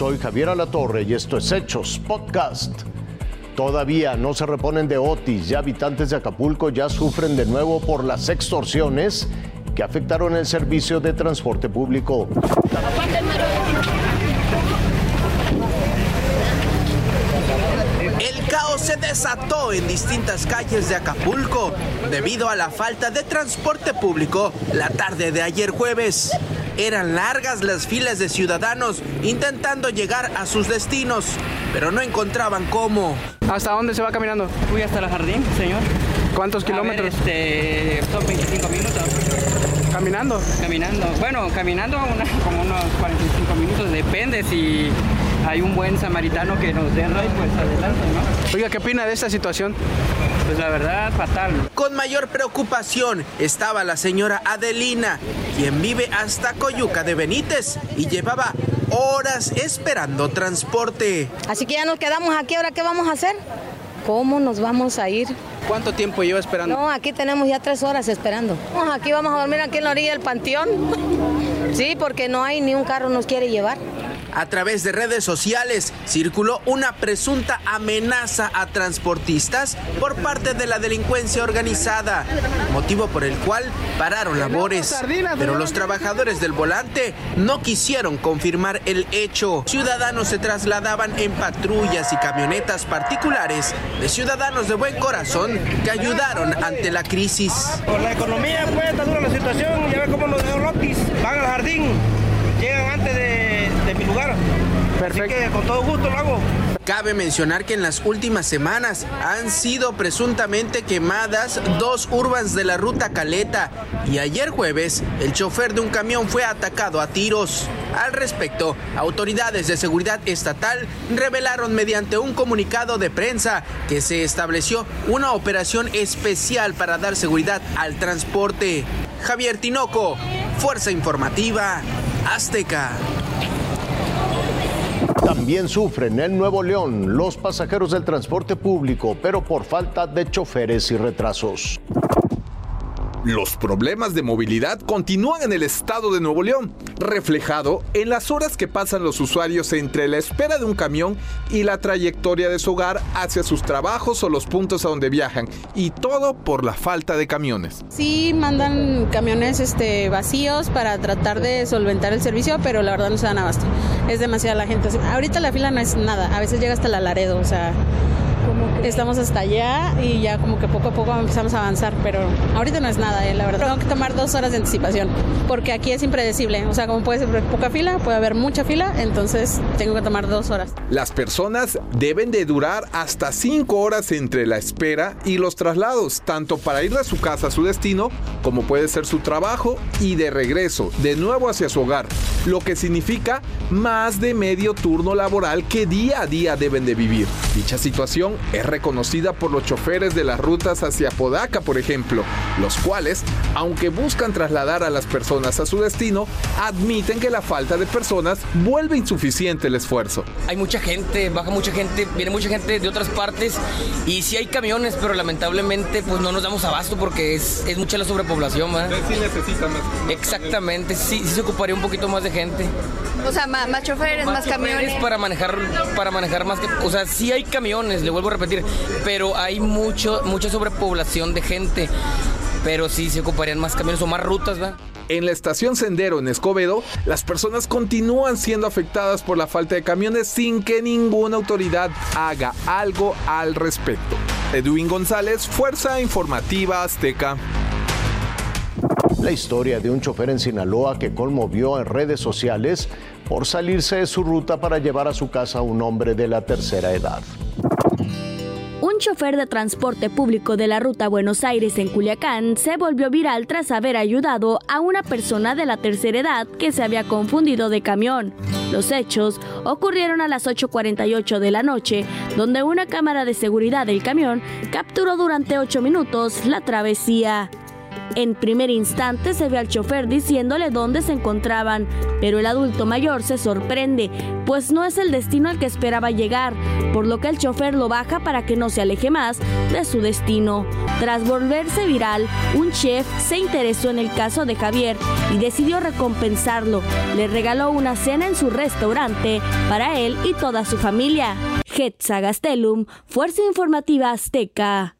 Soy Javier Alatorre y esto es Hechos Podcast. Todavía no se reponen de Otis y habitantes de Acapulco ya sufren de nuevo por las extorsiones que afectaron el servicio de transporte público. El caos se desató en distintas calles de Acapulco debido a la falta de transporte público la tarde de ayer jueves. Eran largas las filas de ciudadanos intentando llegar a sus destinos, pero no encontraban cómo. ¿Hasta dónde se va caminando? Fui hasta la jardín, señor. ¿Cuántos A kilómetros? ver, este, son 25 minutos. ¿Caminando? Caminando. Bueno, caminando una- como unos 45 minutos. Depende si hay un buen samaritano que nos dé ray, pues adelante, ¿no? Oiga, ¿qué opina de esta situación? Pues la verdad, fatal. Con mayor preocupación estaba la señora Adelina, quien vive hasta Coyuca de Benítez y llevaba horas esperando transporte. Así que ya nos quedamos aquí, ¿ahora qué vamos a hacer? ¿Cómo nos vamos a ir? ¿Cuánto tiempo lleva esperando? No, aquí tenemos ya tres horas esperando. Aquí vamos a dormir aquí en la orilla del panteón. Sí, porque no hay ni un carro nos quiere llevar. A través de redes sociales circuló una presunta amenaza a transportistas por parte de la delincuencia organizada, motivo por el cual pararon labores. Pero los trabajadores del volante no quisieron confirmar el hecho. Ciudadanos se trasladaban en patrullas y camionetas particulares de ciudadanos de buen corazón que ayudaron ante la crisis. Por la economía, pues, está dura la situación. Ya ve cómo nos Que con todo gusto lo hago. Cabe mencionar que en las últimas semanas han sido presuntamente quemadas dos urbans de la ruta Caleta y ayer jueves el chofer de un camión fue atacado a tiros. Al respecto, autoridades de seguridad estatal revelaron mediante un comunicado de prensa que se estableció una operación especial para dar seguridad al transporte. Javier Tinoco, Fuerza Informativa, Azteca. También sufren en Nuevo León los pasajeros del transporte público, pero por falta de choferes y retrasos. Los problemas de movilidad continúan en el estado de Nuevo León, reflejado en las horas que pasan los usuarios entre la espera de un camión y la trayectoria de su hogar hacia sus trabajos o los puntos a donde viajan, y todo por la falta de camiones. Sí mandan camiones este, vacíos para tratar de solventar el servicio, pero la verdad no se dan abasto. Es demasiada la gente. Ahorita la fila no es nada, a veces llega hasta la Laredo, o sea, estamos hasta allá y ya como que poco a poco empezamos a avanzar, pero ahorita no es nada, eh, la verdad. Tengo que tomar dos horas de anticipación, porque aquí es impredecible, o sea, como puede ser poca fila, puede haber mucha fila, entonces tengo que tomar dos horas. Las personas deben de durar hasta 5 horas entre la espera y los traslados, tanto para ir de su casa a su destino, como puede ser su trabajo, y de regreso, de nuevo hacia su hogar, lo que significa más de medio turno laboral que día a día deben de vivir. Dicha situación es reconocida por los choferes de las rutas hacia Podaca, por ejemplo, los cuales, aunque buscan trasladar a las personas a su destino, admiten que la falta de personas vuelve insuficiente el esfuerzo. Hay mucha gente, baja mucha gente, viene mucha gente de otras partes y sí hay camiones, pero lamentablemente pues no nos damos abasto porque es, es mucha la sobrepoblación, ¿verdad? Sí necesita más. Exactamente, sí, sí se ocuparía un poquito más de gente. O sea, más, más choferes, más, choferes camiones. para manejar, para manejar más que, o sea, sí hay camiones, le vuelvo a repetir, pero hay mucho, mucha sobrepoblación de gente. Pero sí se ocuparían más camiones o más rutas, ¿verdad? En la estación Sendero en Escobedo, las personas continúan siendo afectadas por la falta de camiones sin que ninguna autoridad haga algo al respecto. Edwin González, Fuerza Informativa Azteca. La historia de un chofer en Sinaloa que conmovió en redes sociales por salirse de su ruta para llevar a su casa a un hombre de la tercera edad. Chofer de transporte público de la ruta Buenos Aires en Culiacán se volvió viral tras haber ayudado a una persona de la tercera edad que se había confundido de camión. Los hechos ocurrieron a las 8.48 de la noche, donde una cámara de seguridad del camión capturó durante 8 minutos la travesía. En primer instante se ve al chofer diciéndole dónde se encontraban, pero el adulto mayor se sorprende, pues no es el destino al que esperaba llegar, por lo que el chofer lo baja para que no se aleje más de su destino. Tras volverse viral, un chef se interesó en el caso de Javier y decidió recompensarlo. Le regaló una cena en su restaurante para él y toda su familia. Hetza Gastelum, Fuerza Informativa Azteca.